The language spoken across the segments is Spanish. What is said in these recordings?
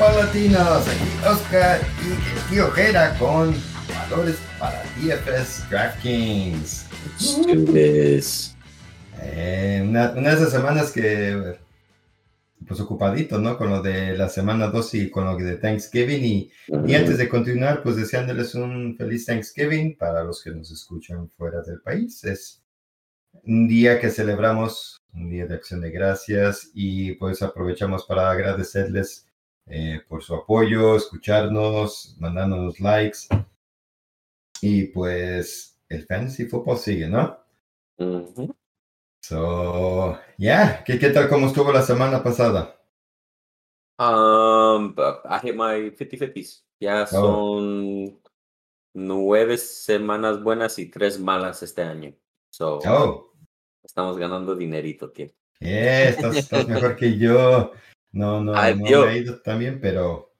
Hey, Fantasy Football Latinos, aquí Oscar y el tío Jera con valores para DFS DraftKings. Eh, una, una de esas semanas que pues ocupadito, ¿no? Con lo de la semana 2 y con lo de Thanksgiving. Y, y, antes de continuar, pues deseándoles un feliz Thanksgiving para los que nos escuchan fuera del país. Es un día que celebramos, un día de acción de gracias y pues aprovechamos para agradecerles eh, por su apoyo, escucharnos, mandándonos likes. Y pues el fantasy football sigue, ¿no? So, yeah, ¿Qué, ¿qué tal cómo estuvo la semana pasada? Um, I hit my 50-50s. Ya son nueve semanas buenas y tres malas este año. So, oh. estamos ganando dinerito, tío. Yeah, estás, estás mejor que yo. No, no, Ay, no me he ido también, pero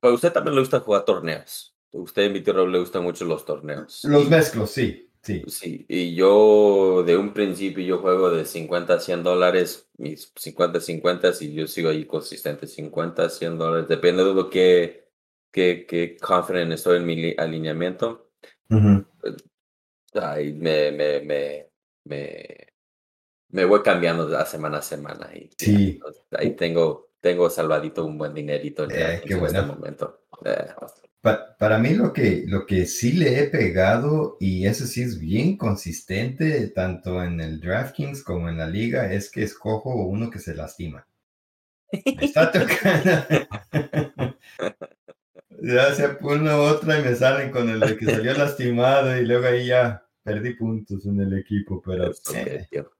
Pero a usted también le gusta jugar torneos. Usted, mi tío, le gustan mucho los torneos. los mezclos, sí, sí. Sí, y yo de un principio yo juego de 50 a 100 dólares, mis 50 50 y yo sigo ahí consistente, 50 a 100 dólares, depende de lo que, que, que confident estoy en mi li- alineamiento, Ujú. ahí me, me, me, me, me voy cambiando de semana a semana y Sí. entonces, ahí tengo, tengo salvadito un buen dinerito en Eh, qué en este bueno. momento. Eh, Pa- para mí lo que, lo que sí le he pegado, y eso sí es bien consistente, tanto en el DraftKings como en la liga, es que escojo uno que se lastima. Me está tocando. ya sea uno otra y me salen con el que salió lastimado y luego ahí ya perdí puntos en el equipo, pero es eh, tío.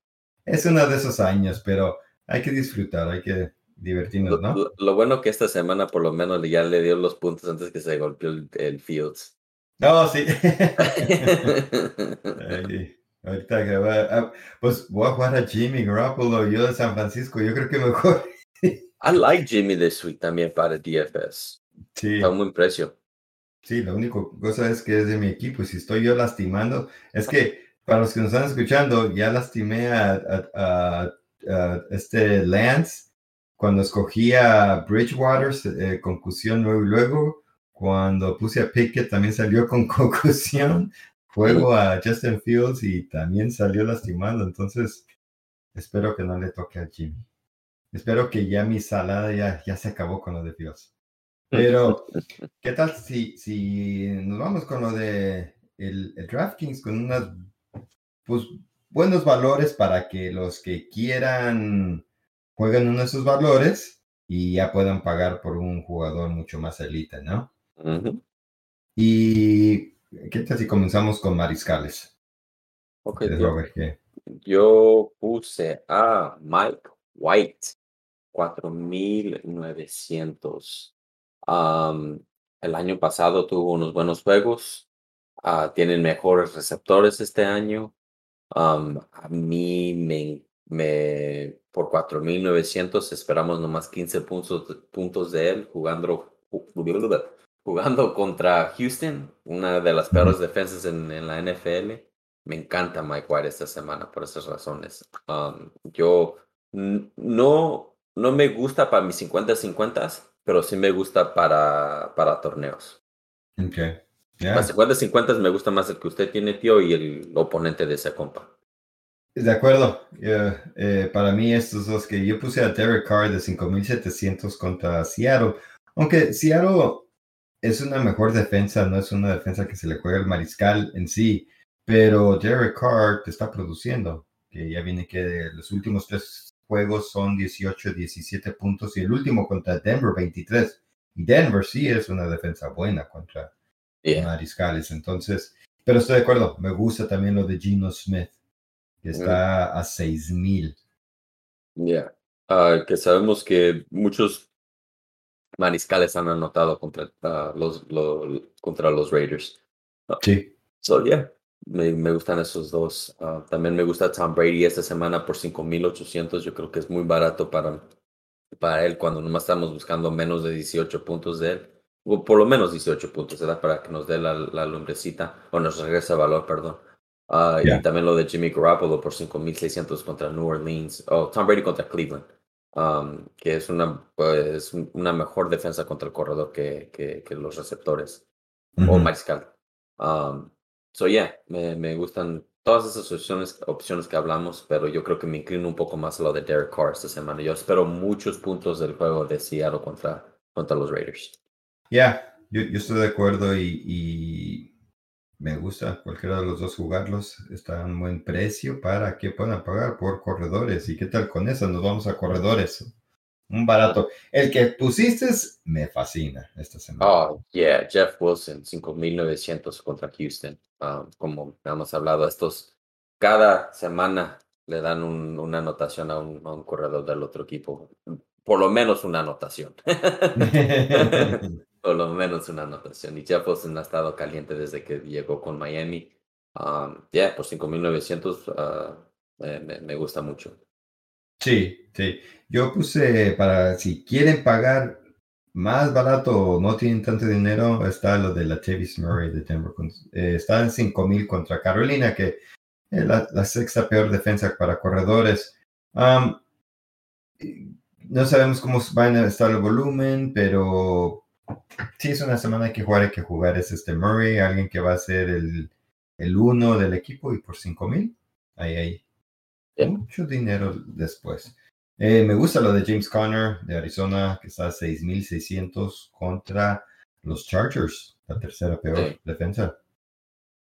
Es uno de esos años, pero hay que disfrutar, hay que divertirnos, ¿no? lo- lo bueno que esta semana por lo menos ya le dio los puntos antes que se golpeó el, el Fields. No, sí. Ay, ahorita que va, ah, pues voy a jugar a Jimmy Garoppolo, yo de San Francisco, yo creo que mejor. I like Jimmy this week también para DFS. Sí, Está un buen precio. sí, la única cosa es que es de mi equipo y si estoy yo lastimando, es que para los que nos están escuchando, ya lastimé a, a- a- a este Lance cuando escogí a Bridgewater, eh, concusión luego, y luego cuando puse a Pickett también salió con concusión. Juego a Justin Fields y también salió lastimado. Entonces, espero que no le toque a Jimmy. Espero que ya mi salada ya, ya se acabó con lo de Fields. Pero, ¿qué tal si, si nos vamos con lo de el, el DraftKings con unos pues, buenos valores para que los que quieran jueguen uno de esos valores y ya puedan pagar por un jugador mucho más elite, ¿no? Y ¿qué tal si comenzamos con mariscales? Ok, tío. Robert, ¿qué? Yo puse a Mike White, 4900. Am, el año pasado tuvo unos buenos juegos. ah, tienen mejores receptores este año. Am, a mí me, me por 4900 esperamos nomás 15 puntos, puntos de él jugando, ju- jugando contra Houston, una de las peores defensas en, en la NFL. Me encanta Mike White esta semana por esas razones. Um, yo no, no me gusta para mis 50-50, pero sí me gusta para, para torneos. Ok. Ya. Para 50-50 me gusta más el que usted tiene, tío, y el oponente de esa compa. De acuerdo. Eh, para mí, estos dos que yo puse a Derek Carr de 5700 contra Seattle. Aunque Seattle es una mejor defensa, no es una defensa que se le juega el mariscal en sí. Pero Derek Carr te está produciendo. Que ya viene que los últimos tres juegos son 18, 17 puntos y el último contra Denver 23. Y Denver sí es una defensa buena contra Yeah. mariscales. Entonces, pero estoy de acuerdo. Me gusta también lo de Gino Smith, que está a 6000. Yeah. Ah, que sabemos que muchos mariscales han anotado contra, ah, los, lo- contra los Raiders. Sí. So, yeah, me, me gustan esos dos. Ah, también me gusta Tom Brady esta semana por 5,800. Yo creo que es muy barato para, para él cuando nomás estamos buscando menos de 18 puntos de él. O por lo menos 18 puntos, ¿verdad? Para que nos dé la, la lumbrecita o nos regrese valor, perdón. Ah, Yeah. Y también lo de Jimmy Garoppolo por 5,600 contra New Orleans. O Tom Brady contra Cleveland. um, que es una, pues, una mejor defensa contra el corredor que, que, que los receptores o mariscal. Um, so, yeah, me, me, gustan todas esas opciones, opciones que hablamos, pero yo creo que me inclino un poco más a lo de Derek Carr esta semana. Yo espero muchos puntos del juego de Seattle contra, contra los Raiders. Ya, yo, yo, estoy de acuerdo y, y, me gusta cualquiera de los dos jugarlos. Está a un buen precio para que puedan pagar por corredores. ¿Y qué tal con eso? Nos vamos a corredores. Un barato. El que pusiste me fascina esta semana. Oh, yeah, Jeff Wilson, 5.900 contra Houston. Um, como hemos hablado, estos cada semana le dan una anotación a un, a un, corredor del otro equipo. Por lo menos una anotación. Por lo menos una anotación. Y Jeff Wilson ha estado caliente desde que llegó con Miami. Um, yeah, por 5.900 uh, me, me gusta mucho. Sí, sí. Yo puse para si quieren pagar más barato no tienen tanto dinero, está lo de la Tavis Murray de Denver. Eh, está en 5 mil contra Carolina, que es la, sexta peor defensa para corredores. no sabemos cómo va a estar el volumen, pero sí es una semana hay que jugar, hay que jugar. Es este Murray, alguien que va a ser el, el uno del equipo y por 5 mil. Ahí, ahí mucho dinero después. Eh, me gusta lo de James Conner de Arizona, que está a 6.600 contra los Chargers, la tercera peor defensa.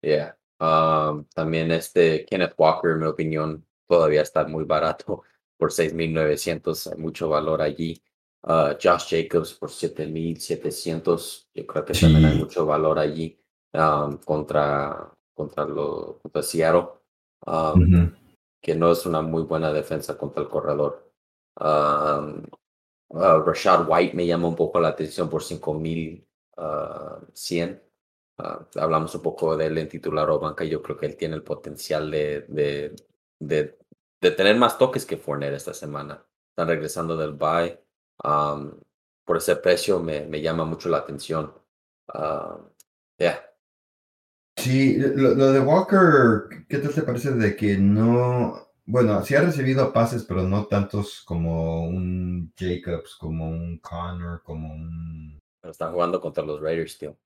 Yeah. Um, también este Kenneth Walker, en mi opinión, todavía está muy barato por 6.900, hay mucho valor allí. Uh, Josh Jacobs por 7.700, yo creo que también hay mucho valor allí um, contra, contra, lo, contra Seattle. Um, que no es una muy buena defensa contra el corredor. Uh, Rashad White me llama un poco la atención por 5100. Uh, hablamos un poco de él en titular o banca. Yo creo que él tiene el potencial de, de, de, de tener más toques que Fournette esta semana. Están regresando del bye. Por ese precio me, me, llama mucho la atención. Yeah. Sí, lo, de Walker, ¿qué tal te parece de que no, bueno, sí ha recibido pases, pero no tantos como un Jacobs, como un Connor, como un... Pero están jugando contra los Raiders, tío.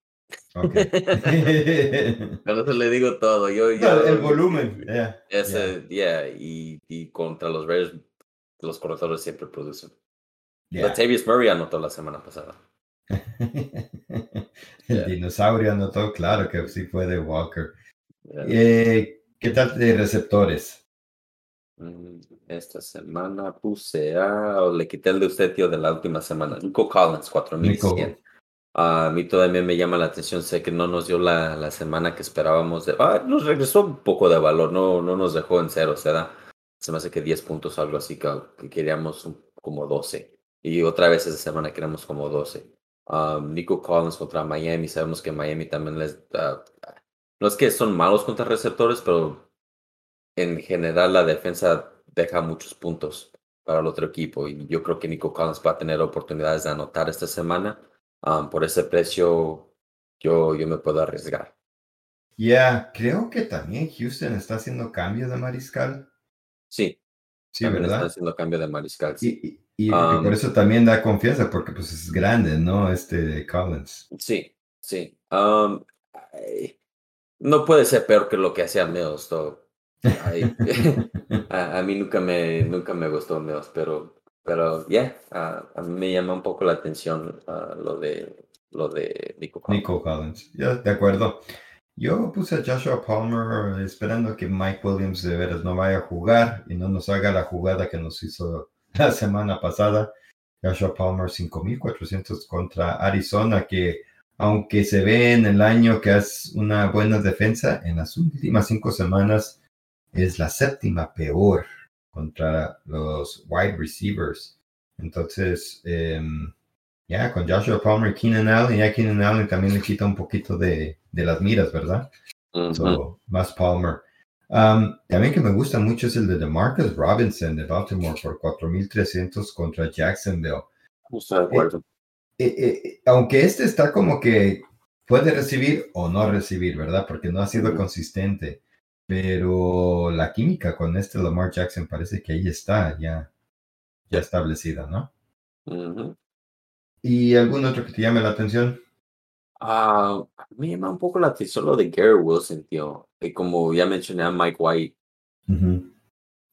Ok. Con eso le digo todo. Yo, el volumen, yeah, Ese, yeah. y, y, contra los Raiders, los corredores siempre producen. Yeah. Latavius Murray anotó la semana pasada. El dinosaurio anotó, claro que sí fue de Walker. Eh, ¿Qué tal de receptores? Mm, esta semana puse a, o le quité el de usted, tío, de la última semana. Nico Collins, 4100. A mí todavía me llama la atención, sé que no nos dio la, la semana que esperábamos. De, ah, nos regresó un poco de valor, no, no nos dejó en cero, se da. Se me hace que 10 puntos, algo así, que, que queríamos como 12. Y otra vez esa semana queríamos como 12. Um, Nico Collins contra Miami. Sabemos que Miami también les. no es que son malos contra receptores, pero en general la defensa deja muchos puntos para el otro equipo. Y yo creo que Nico Collins va a tener oportunidades de anotar esta semana. Um, por ese precio, yo, yo me puedo arriesgar. Ya, creo que también Houston está haciendo cambio de mariscal. Sí. Sí, ¿verdad? Está haciendo cambio de mariscal. Sí. Y, por eso también da confianza, porque pues es grande, ¿no? Este Collins. Sí, sí. no puede ser peor que lo que hacía Meos. a, mí nunca me, nunca me gustó Meos, pero, pero ya, a mí me llama un poco la atención lo de lo de Nico Collins. Nico Collins, ya, de acuerdo. Yo puse a Joshua Palmer esperando que Mike Williams de veras no vaya a jugar y no nos haga la jugada que nos hizo la semana pasada. Joshua Palmer 5.400 contra Arizona, que aunque se ve en el año que es una buena defensa, en las últimas cinco semanas es la séptima peor contra los wide receivers. Entonces, em, ya con Joshua Palmer y Keenan Allen, ya Keenan Allen también le quita un poquito de, de las miras, ¿verdad? más Palmer también que me gusta mucho es el de DeMarcus Robinson de Baltimore por 4.300 contra Jacksonville. Justo de acuerdo. Eh, eh, eh, aunque este está como que puede recibir o no recibir, ¿verdad? Porque no ha sido consistente. Pero la química con este Lamar Jackson parece que ahí está, ya. ya establecida, ¿no? ¿Y algún otro que te llame la atención? Ah, me llama un poco la atención lo de Garrett Wilson, tío. Y como ya mencioné a Mike White,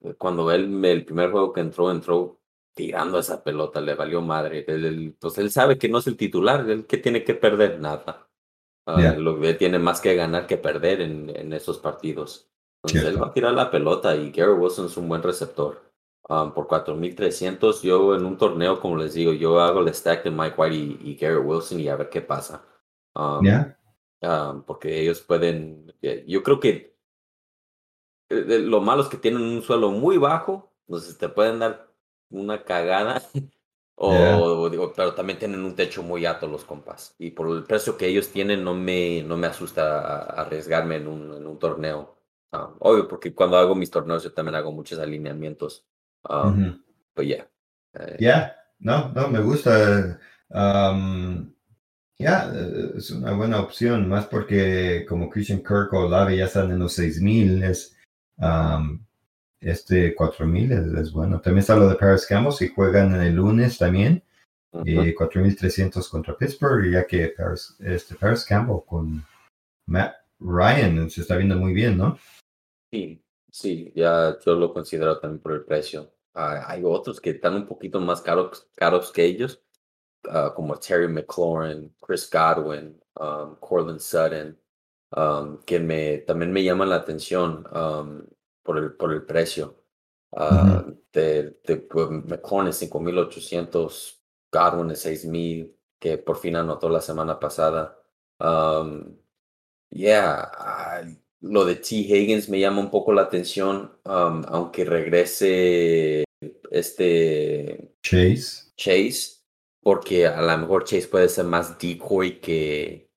eh, cuando él, el primer juego que entró, entró tirando esa pelota, le valió madre. Él, él- pues él sabe que no es el titular, él que tiene que perder nada. Ya. lo que tiene más que ganar que perder en, en esos partidos. Entonces él va a tirar la pelota y Garrett Wilson es un buen receptor. Ah, por 4.300, yo en un torneo, como les digo, yo hago el stack de Mike White y, y Garrett Wilson y a ver qué pasa. Um, ¿Ya? ah, porque ellos pueden, eh, yo creo que eh, lo malo es que tienen un suelo muy bajo, entonces te pueden dar una cagada, o, Ya. o digo, pero también tienen un techo muy alto los compas. Y por el precio que ellos tienen, no me, no me asusta arriesgarme en un, en un torneo. Ah, obvio, porque cuando hago mis torneos yo también hago muchos alineamientos. Um. Pues ya. eh, Ya, no, no, me gusta. am, ya, eh, es una buena opción, más porque como Christian Kirk o Olave ya están en los 6000, es am, este 4000 es, es bueno. También está lo de Paris Campbell, si juegan el lunes también, ujú. eh, 4300 contra Pittsburgh, ya que Paris, este Paris Campbell con Matt Ryan se está viendo muy bien, ¿no? Sí, sí, ya yo lo considero también por el precio. Ah, hay otros que están un poquito más caros, caros que ellos, ah, como Terry McLaurin, Chris Godwin, um, Cortland Sutton, um, que me, también me llaman la atención um, por, el, por el precio. Ah, de, de, pues, McLaurin es 5.800, Godwin es 6.000, que por fin anotó la semana pasada. Um, Yeah, ah, lo de T. Higgins me llama un poco la atención, aunque regrese este Chase. Chase, porque a lo mejor Chase puede ser más decoy que,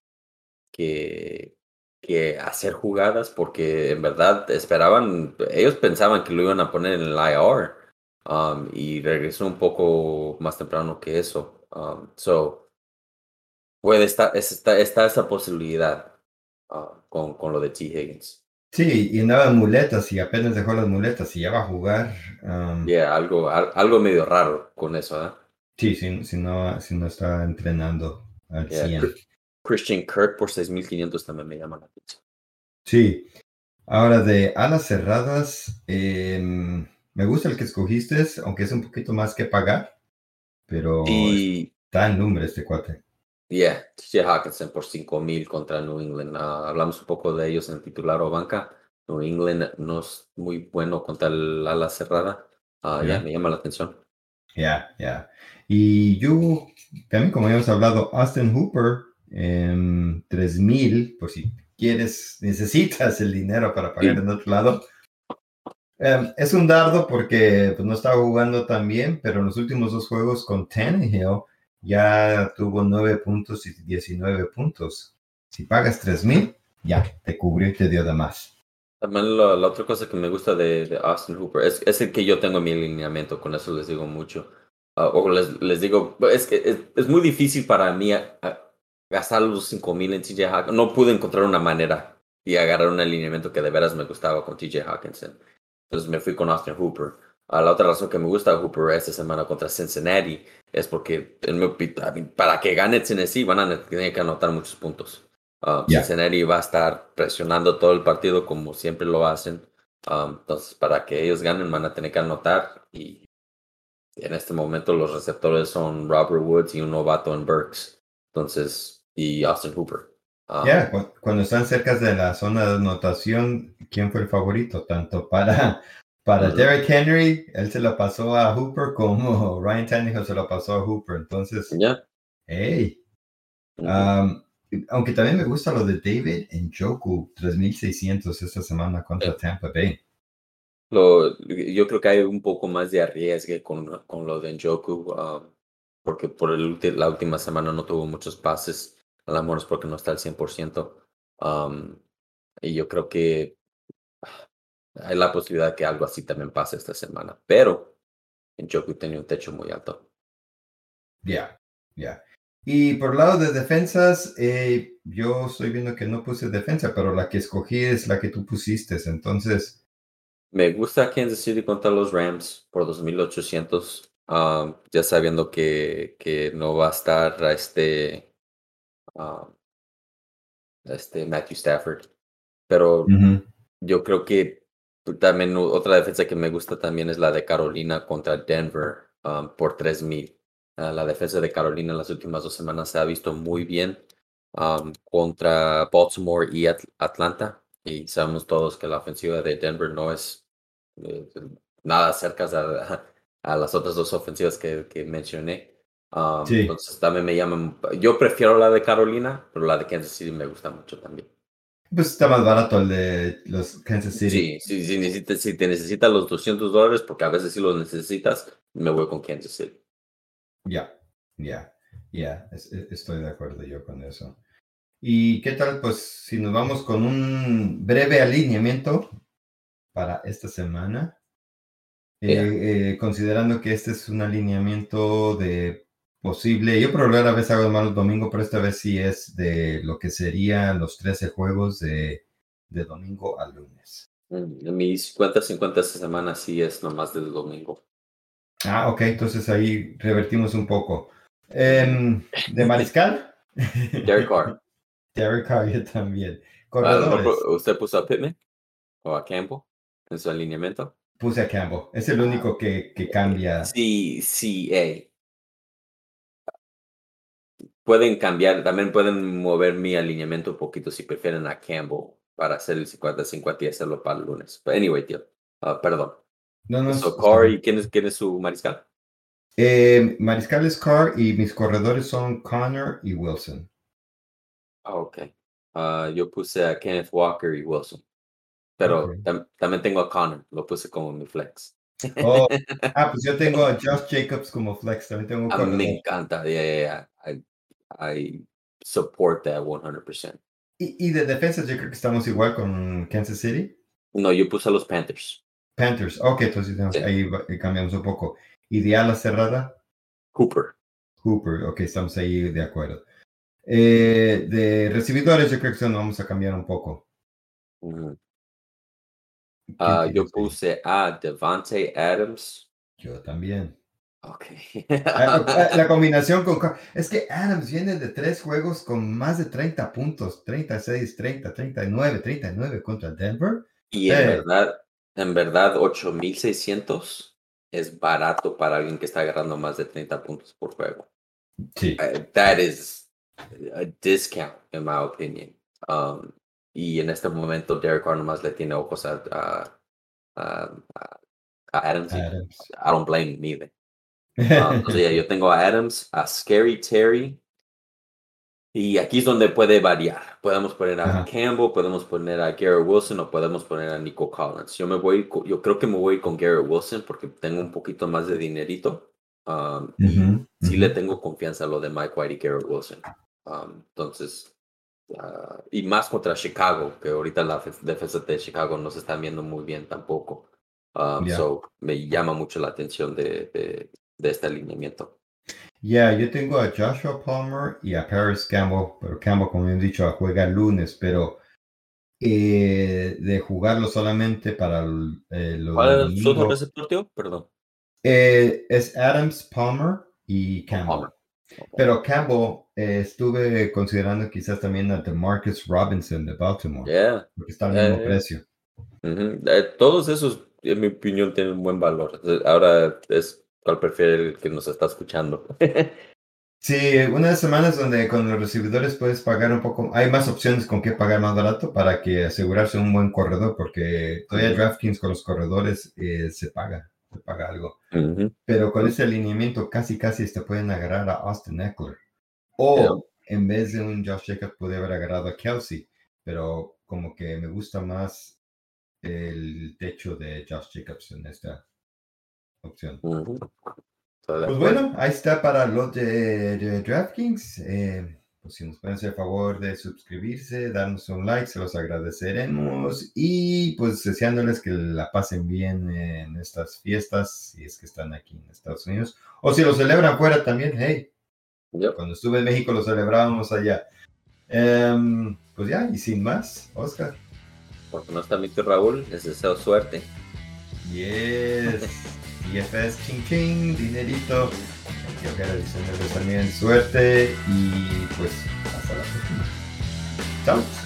que, que hacer jugadas, porque en verdad esperaban, ellos pensaban que lo iban a poner en el IR, um, y regresó un poco más temprano que eso. Um, so, puede estar, es- está, está esa posibilidad ah, con, con lo de T. Higgins. Sí, y andaba en muletas y apenas dejó las muletas y ya va a jugar. am, Yeah, algo, al- algo medio raro con eso, ¿eh? Sí, si, si, no, si no está entrenando al Yeah, 100. Chri- Christian Kirk por 6.500 también me llama la atención. Sí. Ahora de alas cerradas, em, me gusta el que escogiste, aunque es un poquito más que pagar, pero Y, está en nombre este cuate. yeah, TJ Hawkinson por 5.000 contra New England. Ah, hablamos un poco de ellos en titular o banca. New England no es muy bueno contra el ala cerrada. Ah, Ya. yeah, me llama la atención. Ya, ya. Y yo, también como hemos hablado, Austin Hooper, em, 3000, por si quieres, necesitas el dinero para pagar Sí. en otro lado. Em, es un dardo porque pues, no estaba jugando tan bien, pero en los últimos dos juegos con Tannehill ya tuvo 9 puntos y 19 puntos. Si pagas 3000, ya, te cubrió y te dio de más. También la, la otra cosa que me gusta de, de Austin Hooper es, es el que yo tengo en mi alineamiento, con eso les digo mucho. Ah, o les, les digo, es que es, es muy difícil para mí ah, ah, gastar los 5000 en TJ Hawkinson. No pude encontrar una manera y agarrar un alineamiento que de veras me gustaba con TJ Hawkinson. Entonces me fui con Austin Hooper. Ah, la otra razón que me gusta Hooper esta semana contra Cincinnati es porque para que gane Tennessee van a tener que anotar muchos puntos. Um, Ya. Cincinnati va a estar presionando todo el partido como siempre lo hacen. Um, entonces, para que ellos ganen, van a tener que anotar. Y en este momento los receptores son Robert Woods y un novato en Burks. Entonces, y Austin Hooper. Um, Ya, cu- cuando están cerca de la zona de anotación, ¿quién fue el favorito? Tanto para, para. Derrick Henry, él se lo pasó a Hooper, como Ryan Tannehill se lo pasó a Hooper. Entonces, Ya. hey, um, aunque también me gusta lo de David en Joku, 3600 esta semana contra. Tampa Bay. Yo creo que hay un poco más de arriesgue con, con lo de Njoku, um, porque por el, la última semana no tuvo muchos pases, a lo porque no está al 100%. um, y yo creo que ah, hay la posibilidad que algo así también pase esta semana, pero Njoku tenía un techo muy alto. Ya, ya. Y por lado de defensas, eh, yo estoy viendo que no puse defensa, pero la que escogí es la que tú pusiste. Entonces, Me gusta Kansas City contra los Rams por 2.800. um, ya sabiendo que, que no va a estar a este, um, este Matthew Stafford. Pero yo creo que también otra defensa que me gusta también es la de Carolina contra Denver um, por 3000. Ah, la defensa de Carolina en las últimas dos semanas se ha visto muy bien um, contra Baltimore y At- Atlanta. Y sabemos todos que la ofensiva de Denver no es eh, nada cerca a, a las otras dos ofensivas que, que mencioné. Um, Sí. Entonces también me llaman. Yo prefiero la de Carolina, pero la de Kansas City me gusta mucho también. Pues está más barato el de los Kansas City. Sí, sí, sí, necesitas, si te necesitas los 200 dólares, porque a veces sí los necesitas, me voy con Kansas City. Ya, ya, ya, es- es- estoy de acuerdo yo con eso. ¿Y qué tal, pues, si nos vamos con un breve alineamiento para esta semana? Eh, eh, considerando que este es un alineamiento de posible, yo por rara vez hago malos domingo, pero esta vez sí es de lo que serían los 13 juegos de, de domingo a lunes. En mi 50-50 esta semana sí es nomás del domingo. Ah, ok, entonces ahí revertimos un poco. Em, ¿De Mariscal? Derek Carr. Derek Carr, yo también. A lo mejor Corredores, ¿Usted puso a Pittman o a Campbell en su alineamiento? puse a Campbell. Es el único que, que cambia. Sí, sí, eh. Pueden cambiar, también pueden mover mi alineamiento un poquito si prefieren a Campbell para hacer el 50-50 y hacerlo para el lunes. But anyway, tío, ah, perdón. No, no, So, está Carr, bien. ¿y quién es, quién es su mariscal? Eh, Mariscal es Carr y mis corredores son Connor y Wilson. Ah, ok. Ah, yo puse a Kenneth Walker y Wilson. Pero tam- también tengo a Connor, lo puse como mi flex. Oh, ah, pues yo tengo a Josh Jacobs como flex. También tengo A mí me encanta. Yeah, yeah, yeah. I, I support that 100%. Y, y de defensa yo creo que estamos igual con Kansas City. No, yo puse a los Panthers. Panthers. Ok, entonces Sí. ahí eh, cambiamos un poco. Y de ala cerrada, Cooper. Hooper. Ok, estamos ahí de acuerdo. Eh, de recibidores yo creo que eso nos vamos a cambiar un poco. Ujú. ¿Quién Ah, yo puse a Devante Adams. Yo también. Ok. Ah, La combinación con... Es que Adams viene de tres juegos con más de 30 puntos. 36, 30, 39, 39 contra Denver. y en Eh. verdad, en verdad, 8600 es barato para alguien que está agarrando más de 30 puntos por juego. Sí. Uh, that is a discount, in my opinion. Um, y en este momento, Derek Carr nomás le tiene ojos a, a, a- a- Adams. Adams. I don't blame him either. Um, entonces, ya, yo tengo a Adams, a Scary Terry. Y aquí es donde puede variar. Podemos poner a Ajá. Campbell, podemos poner a Garrett Wilson o podemos poner a Nico Collins. Yo me voy, yo creo que me voy con Garrett Wilson porque tengo un poquito más de dinerito. Um, y Ujú, sí le tengo confianza a lo de Mike White y Garrett Wilson. Um, entonces, ah, y más contra Chicago, que ahorita la fe- defensa de Chicago no se está viendo muy bien tampoco. Um, Ya. So, me llama mucho la atención de, de, de este alineamiento. Ya, yo tengo a Joshua Palmer y a Paris Campbell, pero Campbell, como he dicho, juega el lunes, pero eh, de jugarlo solamente para el, eh, lo ¿Cuál es su receptor? Perdón. eh, es Adams, Palmer y Campbell. Palmer. Pero Campbell, eh, estuve considerando quizás también a Demarcus Robinson de Baltimore, Yeah. porque está al mismo precio. Ujú. Eh, todos esos, en mi opinión, tienen buen valor. Eh, Ahora es cuál prefiere el que nos está escuchando. Sí, unas semanas donde con los recibidores puedes pagar un poco, hay más opciones con qué pagar más barato para que asegurarse un buen corredor, porque todavía. DraftKings con los corredores eh, se paga, se paga algo. Pero con ese alineamiento casi casi te pueden agarrar a Austin Eckler. O en vez de un Josh Jacobs puede haber agarrado a Kelsey, pero como que me gusta más el techo de Josh Jacobs en esta opción. Estoy de Pues bueno, ahí está para los de, de DraftKings. Eh, pues si nos pueden hacer el favor de suscribirse, darnos un like, se los agradeceremos. Y pues deseándoles que la pasen bien en estas fiestas, si es que están aquí en Estados Unidos. O si lo celebran fuera también, hey, Yep. cuando estuve en México lo celebrábamos allá. Em, pues ya, y sin más, Oscar. Porque no está mi tío Raúl, les deseo suerte. Yes, DFS, ching ching, dinerito. Yo quiero decirles también suerte y pues hasta la próxima. Chao.